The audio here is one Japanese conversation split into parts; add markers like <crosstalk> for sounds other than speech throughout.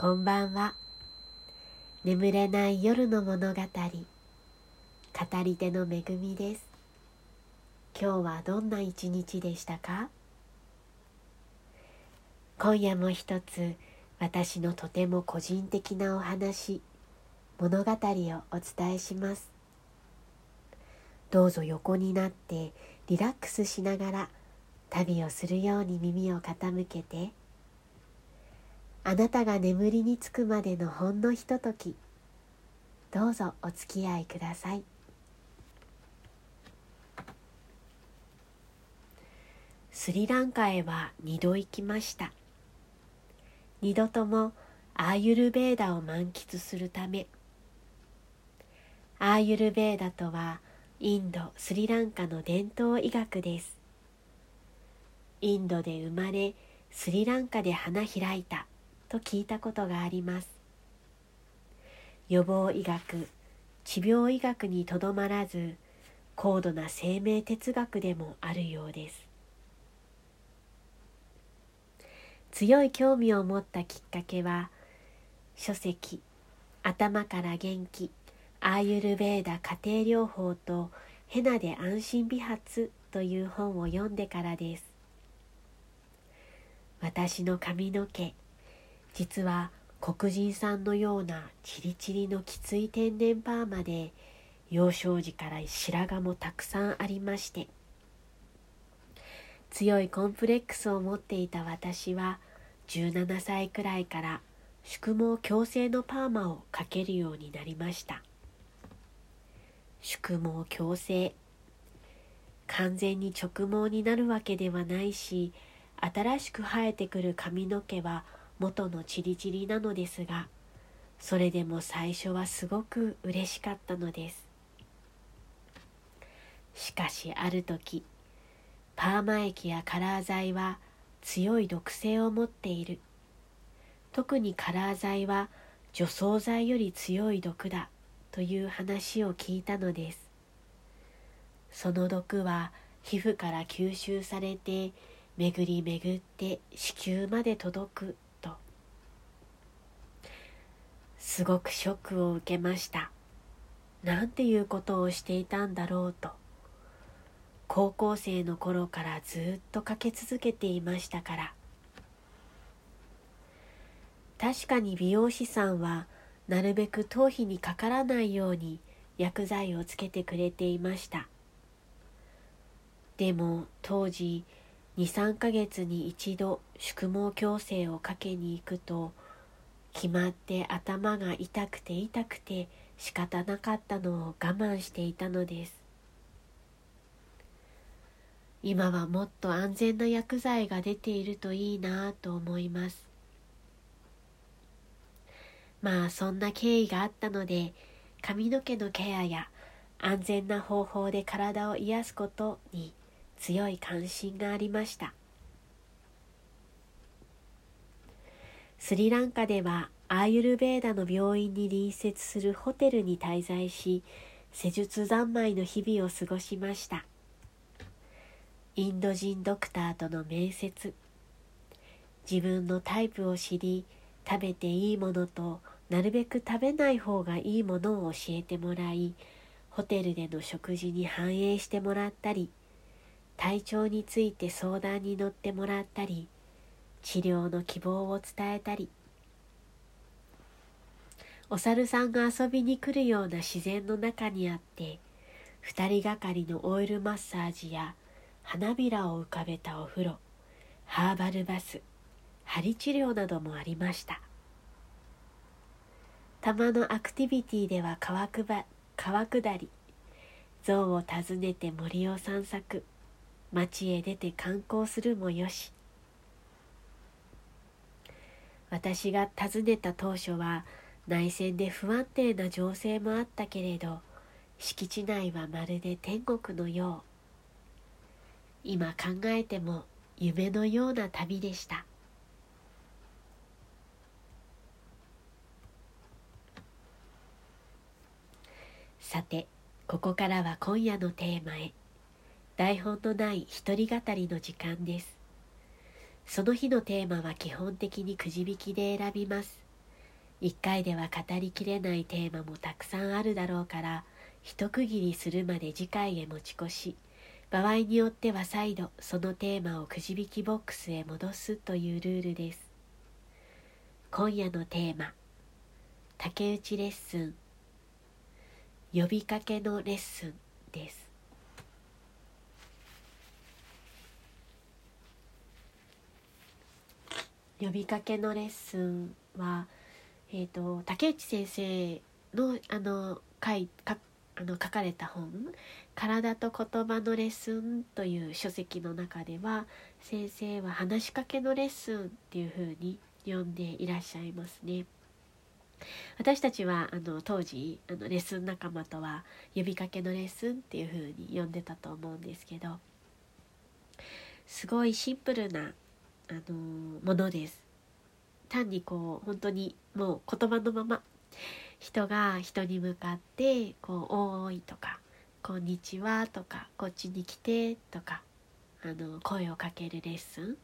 こんばんは。眠れない夜の物語。語り手のめぐみです。今日はどんな一日でしたか？今夜も一つ私のとても個人的なお話物語をお伝えします。どうぞ横になってリラックスしながら旅をするように耳を傾けてあなたが眠りにつくまでのほんのひととき。どうぞお付き合いください。スリランカへは2度行きました。2度ともアーユルベーダを満喫するため。アーユルベーダとはインドスリランカの伝統医学です。インドで生まれスリランカで花開いた。と聞いたことがあります。予防医学治療医学にとどまらず高度な生命哲学でもあるようです。強い興味を持ったきっかけは書籍「頭から元気アーユルベーダ家庭療法とヘナで安心美髪」という本を読んでからです。私の髪の毛実は黒人さんのようなチリチリのきつい天然パーマで幼少時から白髪もたくさんありまして強いコンプレックスを持っていた私は17歳くらいから宿毛矯正のパーマをかけるようになりました。宿毛矯正完全に直毛になるわけではないし新しく生えてくる髪の毛は元のチリチリなのですがそれでも最初はすごく嬉しかったのです。しかしある時パーマ液やカラー剤は強い毒性を持っている。特にカラー剤は除草剤より強い毒だという話を聞いたのです。その毒は皮膚から吸収されて巡り巡って子宮まで届く。すごくショックを受けました。なんていうことをしていたんだろうと。高校生の頃からずっとかけ続けていましたから。確かに美容師さんはなるべく頭皮にかからないように薬剤をつけてくれていました。でも当時23ヶ月に一度宿毛矯正をかけに行くと決まって頭が痛くて痛くて仕方なかったのを我慢していたのです。今はもっと安全な薬剤が出ているといいなと思います。まあそんな経緯があったので髪の毛のケアや安全な方法で体を癒すことに強い関心がありました。スリランカではアーユルベーダの病院に隣接するホテルに滞在し施術三昧の日々を過ごしました。インド人ドクターとの面接。自分のタイプを知り食べていいものとなるべく食べない方がいいものを教えてもらいホテルでの食事に反映してもらったり体調について相談に乗ってもらったり治療の希望を伝えたりお猿さんが遊びに来るような自然の中にあって二人がかりのオイルマッサージや花びらを浮かべたお風呂ハーバルバス針治療などもありました。たまのアクティビティでは川くば川下り象を訪ねて森を散策町へ出て観光するもよし私が訪ねた当初は内戦で不安定な情勢もあったけれど敷地内はまるで天国のよう。今考えても夢のような旅でした。さてここからは今夜のテーマへ。台本のない一人語りの時間です。その日のテーマは基本的にくじ引きで選びます。一回では語りきれないテーマもたくさんあるだろうから一区切りするまで次回へ持ち越し。場合によっては再度そのテーマをくじ引きボックスへ戻すというルールです。今夜のテーマ竹内レッスン。呼びかけのレッスンです。呼びかけのレッスンは、えーと、竹内先生のあの書いかあの書かれた本「体と言葉のレッスン」という書籍の中では先生は話しかけのレッスンっていうふうに呼んでいらっしゃいますね。私たちはあの当時あのレッスン仲間とは呼びかけのレッスンっていうふうに呼んでたと思うんですけどすごいシンプルなあのものです単にこう本当にもう言葉のまま人が人に向かって「こうおーい」とか「こんにちは」とか「こっちに来て」とかあの声をかけるレッスン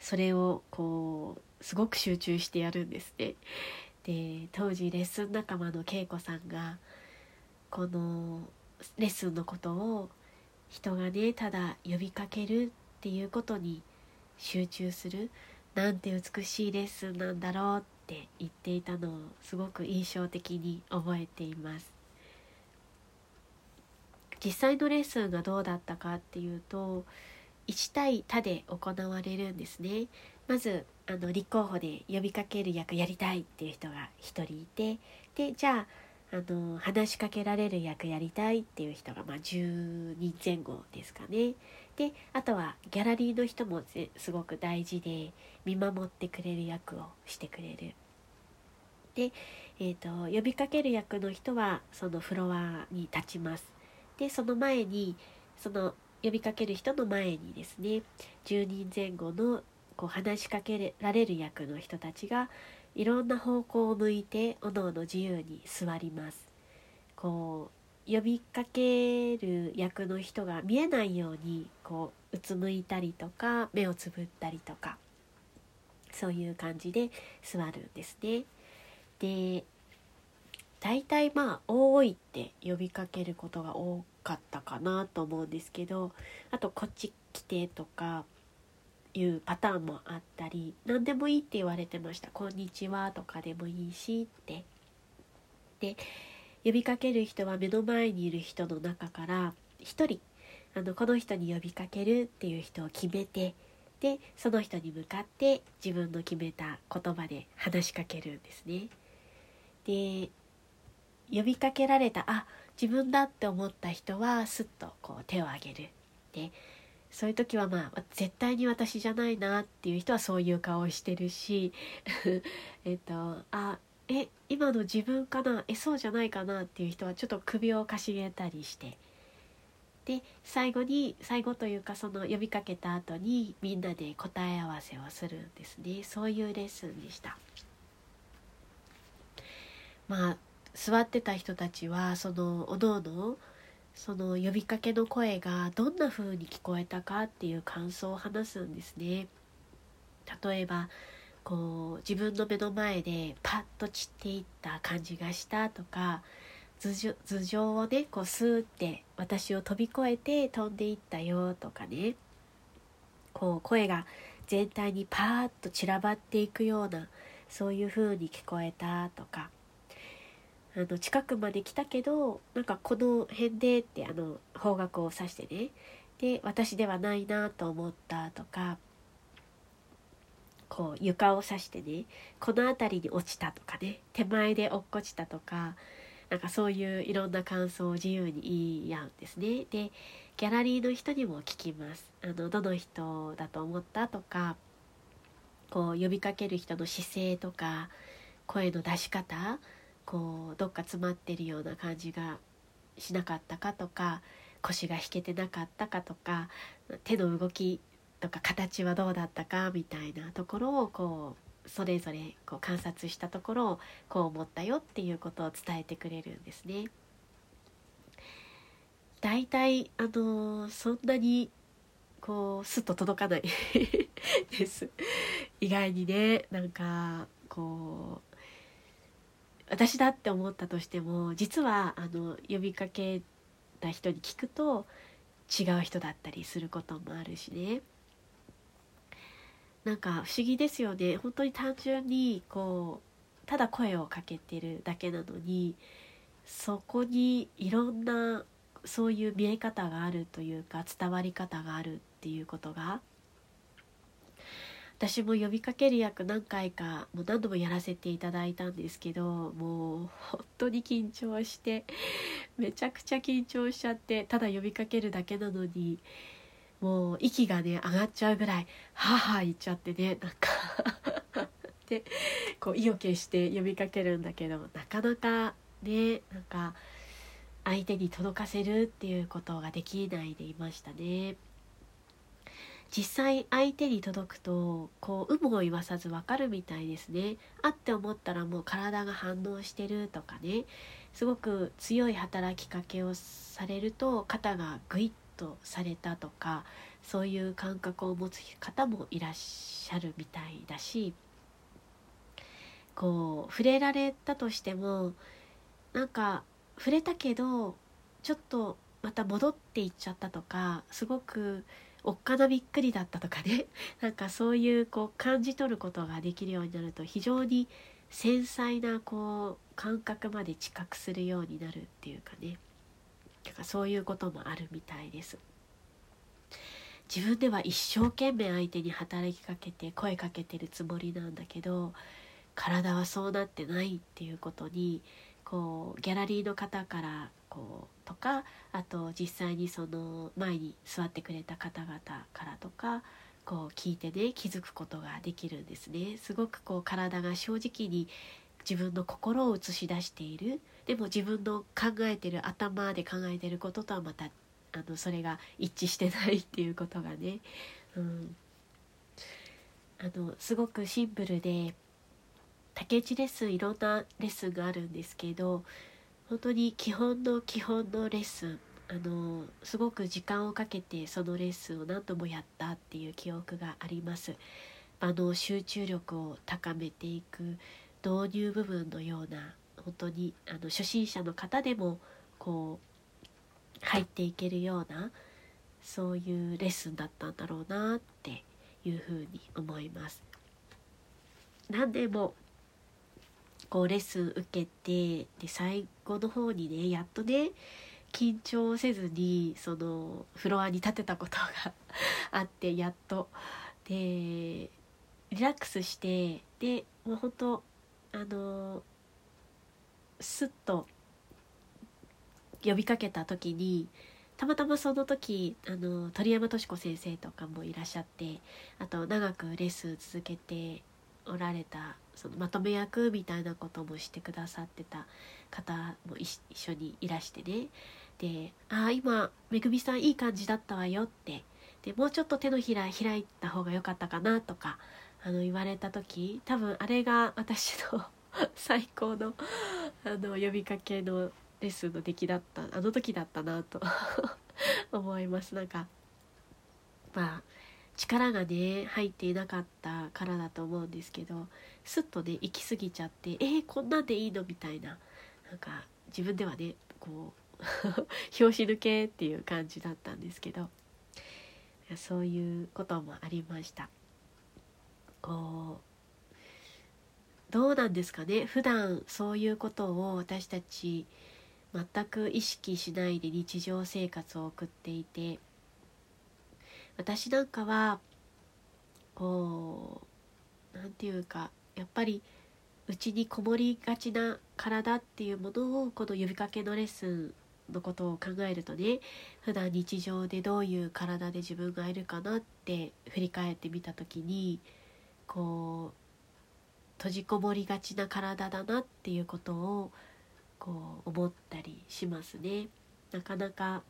それをこうすごく集中してやるんですね。で当時レッスン仲間の恵子さんがこのレッスンのことを人がねただ呼びかけるっていうことに集中するなんて美しいレッスンなんだろうって言っていたのをすごく印象的に覚えています。実際のレッスンがどうだったかっていうと1対他で行われるんですね。まずあの立候補で呼びかける役やりたいっていう人が1人いてでじゃああの話しかけられる役やりたいっていう人が、まあ、10人前後ですかね。であとはギャラリーの人もすごく大事で見守ってくれる役をしてくれる。で、えーと、呼びかける役の人はそのフロアに立ちます。でその前にその呼びかける人の前にですね10人前後のこう話しかけられる役の人たちがいろんな方向を向いておのおの自由に座ります。こう呼びかける役の人が見えないようにこううつむいたりとか目をつぶったりとかそういう感じで座るんですね。で大体まあ「多い」って呼びかけることが多かったかなと思うんですけどあと「こっち来て」とかいうパターンもあったり何でもいいって言われてました「こんにちは」とかでもいいしって。で呼びかける人は目の前にいる人の中から1人あのこの人に呼びかけるっていう人を決めてでその人に向かって自分の決めた言葉で話しかけるんですね。で呼びかけられたあ自分だって思った人はすっとこう手を挙げる。でそういう時はまあ絶対に私じゃないなっていう人はそういう顔をしてるし <laughs> えっとあえ今の自分かな？えそうじゃないかな？っていう人はちょっと首をかしげたりしてで最後に最後というかその呼びかけた後にみんなで答え合わせをするんですね。そういうレッスンでした。まあ座ってた人たちはそのおのおのその呼びかけの声がどんな風に聞こえたかっていう感想を話すんですね。例えばこう自分の目の前でパッと散っていった感じがしたとか頭上をねこうスーって私を飛び越えて飛んでいったよとかね。こう声が全体にパーッと散らばっていくようなそういう風に聞こえたとか。あの近くまで来たけどなんかこの辺でってあの方角を指してね。で私ではないなと思ったとか。こう床を刺してね。この辺りに落ちたとかね。手前で落っこちたとか。なんかそういういろんな感想を自由に言い合うんですね。でギャラリーの人にも聞きます。あのどの人だと思ったとかこう呼びかける人の姿勢とか声の出し方こうどっか詰まってるような感じがしなかったかとか腰が引けてなかったかとか手の動きとか形はどうだったかみたいなところをこうそれぞれこう観察したところをこう思ったよっていうことを伝えてくれるんですね。大体あのそんなにこうスッと届かない <laughs> です意外にねなんかこう私だって思ったとしても実はあの呼びかけた人に聞くと違う人だったりすることもあるしねなんか不思議ですよね。本当に単純にこうただ声をかけてるだけなのにそこにいろんなそういう見え方があるというか伝わり方があるっていうことが私も呼びかける役何回かもう何度もやらせていただいたんですけどもう本当に緊張してめちゃくちゃ緊張しちゃってただ呼びかけるだけなのにもう息がね上がっちゃうぐらいはは言っちゃってねなんか。<laughs> でこう意を決して呼びかけるんだけどなかなかねなんか相手に届かせるっていうことができないでいましたね。実際相手に届くとこう有無を言わさず分かるみたいですね。あって思ったらもう体が反応してるとかね。すごく強い働きかけをされると肩がグイッとされたとかそういう感覚を持つ方もいらっしゃるみたいだしこう触れられたとしてもなんか触れたけどちょっとまた戻っていっちゃったとかすごくおっかなびっくりだったとかね。<laughs> なんかそういうこう感じ取ることができるようになると非常に繊細なこう感覚まで知覚するようになるっていうかね。なんかそういうこともあるみたいです。自分では一生懸命相手に働きかけて声かけてるつもりなんだけど体はそうなってないっていうことにこうギャラリーの方からこうとかあと実際にその前に座ってくれた方々からとかこう聞いてね気づくことができるんですねすごくこう体が正直に自分の心を映し出しているでも自分の考えてる頭で考えてることとはまたあのそれが一致してないっていうことがね、うん、あのすごくシンプルで竹内レッスンいろんなレッスンがあるんですけど本当に基本の基本のレッスンあのすごく時間をかけてそのレッスンを何度もやったっていう記憶があります。場の集中力を高めていく導入部分のような本当にあの初心者の方でもこう入っていけるようなそういうレッスンだったんだろうなっていうふうに思います。何でもこうレッスン受けてで最後の方にねやっとね緊張せずにそのフロアに立てたことが <laughs> あってやっとでリラックスしてでもうほんとあのスッと呼びかけた時にたまたまその時あの鳥山敏子先生とかもいらっしゃってあと長くレッスン続けておられたそのまとめ役みたいなこともしてくださってた方も一緒にいらしてね。で「ああ今めぐみさんいい感じだったわよ」って。でもうちょっと手のひら開いた方が良かったかなとかあの言われた時多分あれが私の <laughs> 最高のあの呼びかけのレッスンの出来だったあの時だったなと <laughs> 思います。なんかまあ力がね入っていなかったからだと思うんですけどスッとね行き過ぎちゃってえー、こんなんでいいの？みたいな。なんか自分ではねこう <laughs> 拍子抜けっていう感じだったんですけどそういうこともありました。こうどうなんですかね？普段そういうことを私たち全く意識しないで日常生活を送っていて。私なんかはこう何て言うかやっぱりうちにこもりがちな体っていうものをこの呼びかけのレッスンのことを考えるとね普段日常でどういう体で自分がいるかなって振り返ってみた時にこう閉じこもりがちな体だなっていうことをこう思ったりしますね。なかなか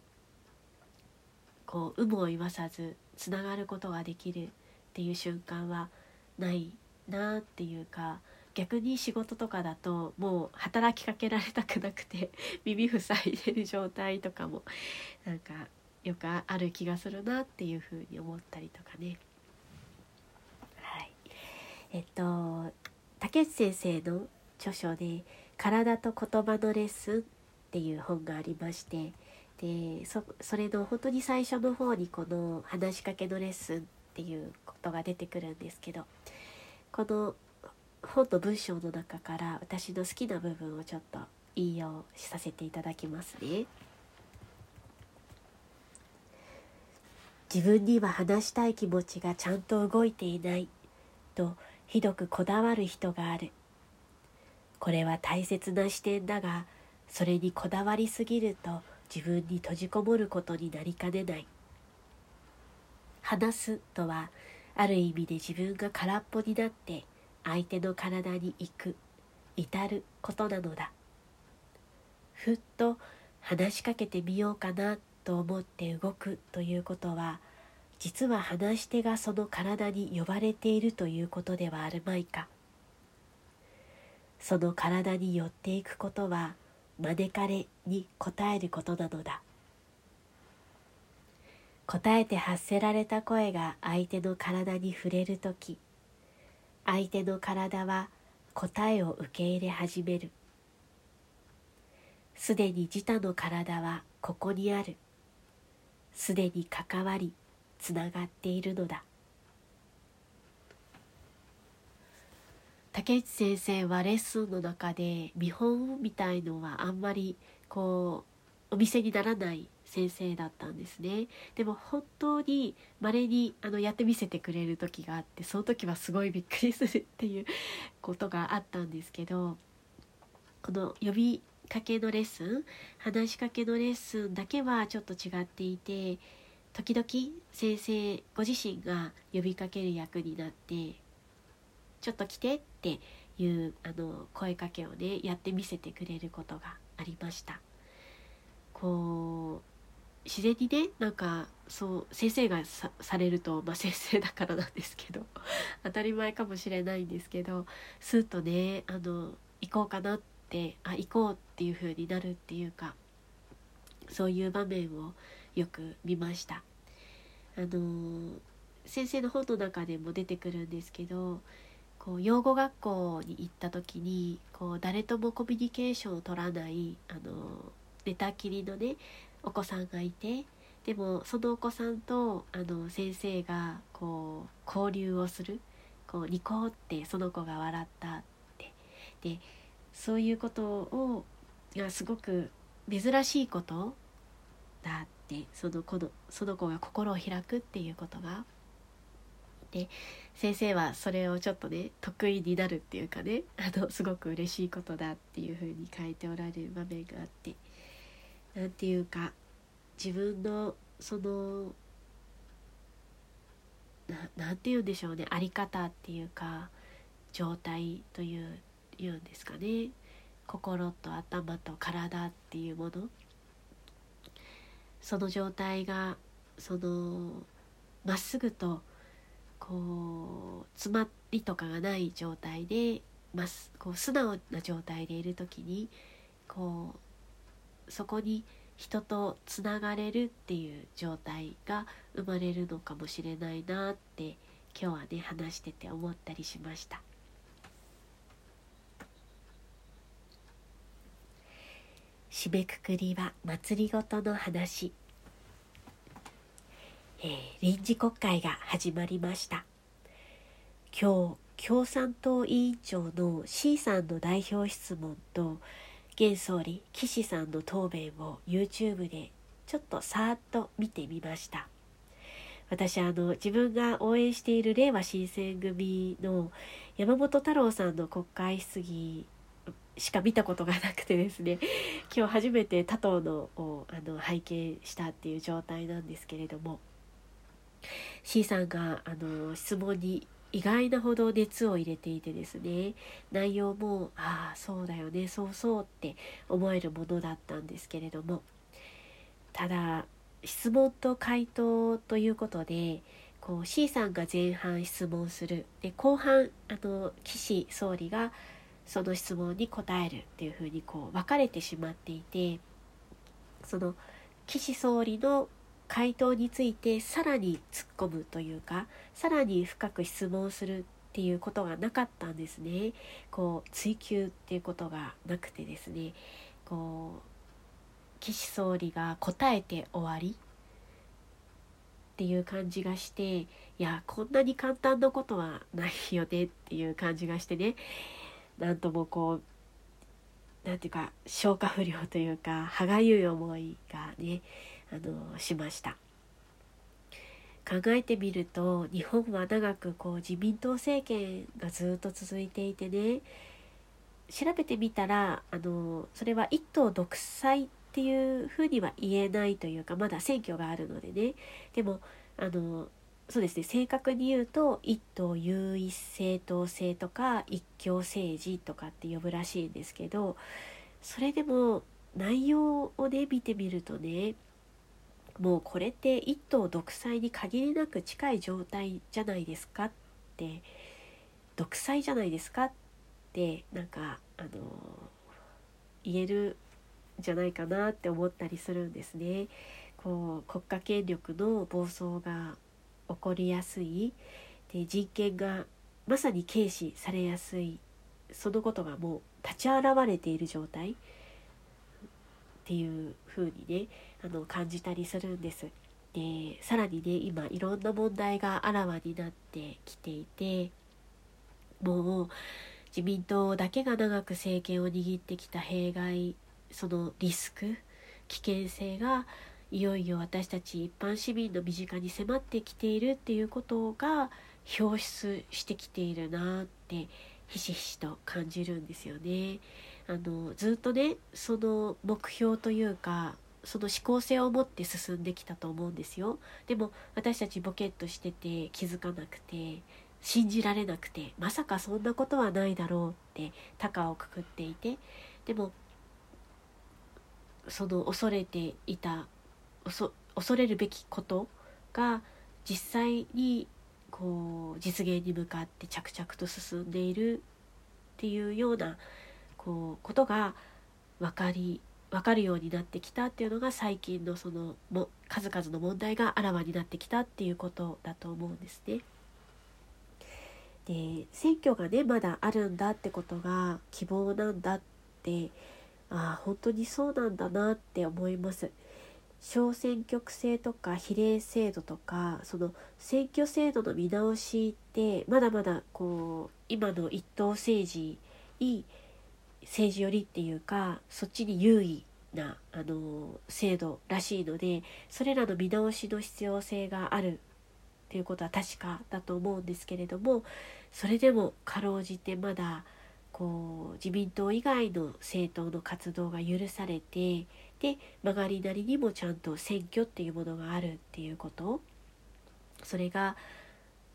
こう有無を言わさずつながることができるっていう瞬間はないなっていうか逆に仕事とかだともう働きかけられたくなくて <laughs> 耳塞いでる状態とかもなんかよくある気がするなっていうふうに思ったりとかね。はい、えっと竹内先生の著書で「体と言葉のレッスン」っていう本がありましてでそそれの本当に最初の方にこの話しかけのレッスンっていうことが出てくるんですけどこの本の文章の中から私の好きな部分をちょっと引用させていただきますね。自分には話したい気持ちがちゃんと動いていないとひどくこだわる人がある。これは大切な視点だがそれにこだわりすぎると自分に閉じこもることになりかねない。話すとはある意味で自分が空っぽになって相手の体に行く至ることなのだふっと話しかけてみようかなと思って動くということは実は話し手がその体に呼ばれているということではあるまいか。その体に寄っていくことは招かれに応えることなのだ。答えて発せられた声が相手の体に触れる時相手の体は答えを受け入れ始める。すでに自他の体はここにある。すでに関わりつながっているのだ。竹内先生はレッスンの中で見本みたいのはあんまりこうお見せにならない先生だったんですね。でも本当に稀にあのやってみせてくれる時があってその時はすごいびっくりするっていうことがあったんですけどこの呼びかけのレッスン話しかけのレッスンだけはちょっと違っていて時々先生ご自身が呼びかける役になって「ちょっと来て」っていうあの声かけをねやってみせてくれることがありました。こう自然にねなんかそう先生がされると、まあ、先生だからなんですけど <laughs> 当たり前かもしれないんですけどスッとねあの行こうかなってあ行こうっていう風になるっていうかそういう場面をよく見ました。あの先生の本の中でも出てくるんですけどこう養護学校に行った時にこう誰ともコミュニケーションを取らないあの寝たきりのねお子さんがいてでもそのお子さんとあの先生がこう交流をするこうニコってその子が笑ったって。でそういうことをがすごく珍しいことだって。その子のその子が心を開くっていうことが。で先生はそれをちょっとね得意になるっていうかねあのすごく嬉しいことだっていうふうに書いておられる場面があって。何て言うか自分のその何て言うんでしょうねあり方っていうか状態という言うんですかね。心と頭と体っていうもの。その状態がそのまっすぐとこう詰まりとかがない状態でますこう素直な状態でいる時にこうそこに人とつながれるっていう状態が生まれるのかもしれないなって今日はね話してて思ったりしました。締めくくりは祭りごとの話、えー、臨時国会が始まりました。今日共産党委員長の C さんの代表質問と現総理岸さんの答弁を YouTube でちょっとさーっと見てみました。私あの自分が応援しているれいわ新選組の山本太郎さんの国会質疑しか見たことがなくてですね今日初めて他党のをあの拝見したっていう状態なんですけれども C さんがあの質問に意外なほど熱を入れていてですね内容もああそうだよねそうそうって思えるものだったんですけれどもただ質問と回答ということでこう C さんが前半質問するで後半あの岸総理がその質問に答えるっていうふうにこう分かれてしまっていてその岸総理の回答についてさらに突っ込むというかさらに深く質問するっていうことがなかったんですね。こう追求っていうことがなくてですね。こう岸総理が答えて終わりっていう感じがしていやこんなに簡単なことはないよねっていう感じがしてね。なんともこう何ていうか消化不良というか歯がゆい思いがねあのしました。考えてみると日本は長くこう自民党政権がずっと続いていてね調べてみたらあのそれは一党独裁っていうふうには言えないというかまだ選挙があるのでね。でもあのそうですね正確に言うと一党優位正当性とか一強政治とかって呼ぶらしいんですけどそれでも内容をね見てみるとねもうこれって一党独裁に限りなく近い状態じゃないですかって独裁じゃないですかってなんかあの言えるじゃないかなって思ったりするんですね。こう国家権力の暴走が起こりやすいで人権がまさに軽視されやすいそのことがもう立ち現れている状態っていう風にねあの感じたりするんです。でさらにね今いろんな問題があらわになってきていてもう自民党だけが長く政権を握ってきた弊害そのリスク危険性がいよいよ私たち一般市民の身近に迫ってきているっていうことが表出してきているなってひしひしと感じるんですよね。あのずっとねその目標というかその思考性を持って進んできたと思うんですよ。でも私たちボケっとしてて気づかなくて信じられなくてまさかそんなことはないだろうって高をくくっていてでもその恐れていた恐れるべきことが実際にこう実現に向かって着々と進んでいるっていうようなこうことが分かり分かるようになってきたっていうのが最近のそのも数々の問題があらわになってきたっていうことだと思うんですね。で選挙がねまだあるんだってことが希望なんだってああ本当にそうなんだなって思います。小選挙区制とか比例制度とかその選挙制度の見直しってまだまだこう今の一党政治に政治寄りっていうかそっちに優位なあの制度らしいのでそれらの見直しの必要性があるっていうことは確かだと思うんですけれどもそれでもかろうじてまだこう自民党以外の政党の活動が許されてで曲がりなりにもちゃんと選挙っていうものがあるっていうこと。それが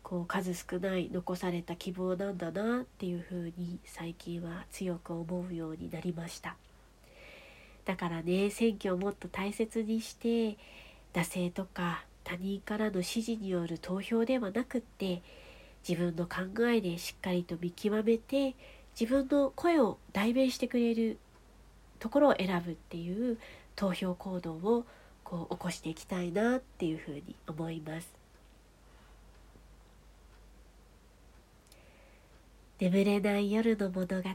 こう数少ない残された希望なんだなっていうふうに最近は強く思うようになりました。だからね選挙をもっと大切にして惰性とか他人からの指示による投票ではなくって自分の考えでしっかりと見極めて自分の声を代弁してくれるところを選ぶっていう投票行動をこう起こしていきたいなっていうふうに思います。眠れない夜の物語。今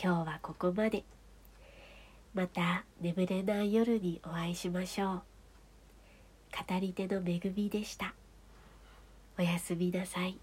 日はここまで。また眠れない夜にお会いしましょう。語り手の恵みでした。おやすみなさい。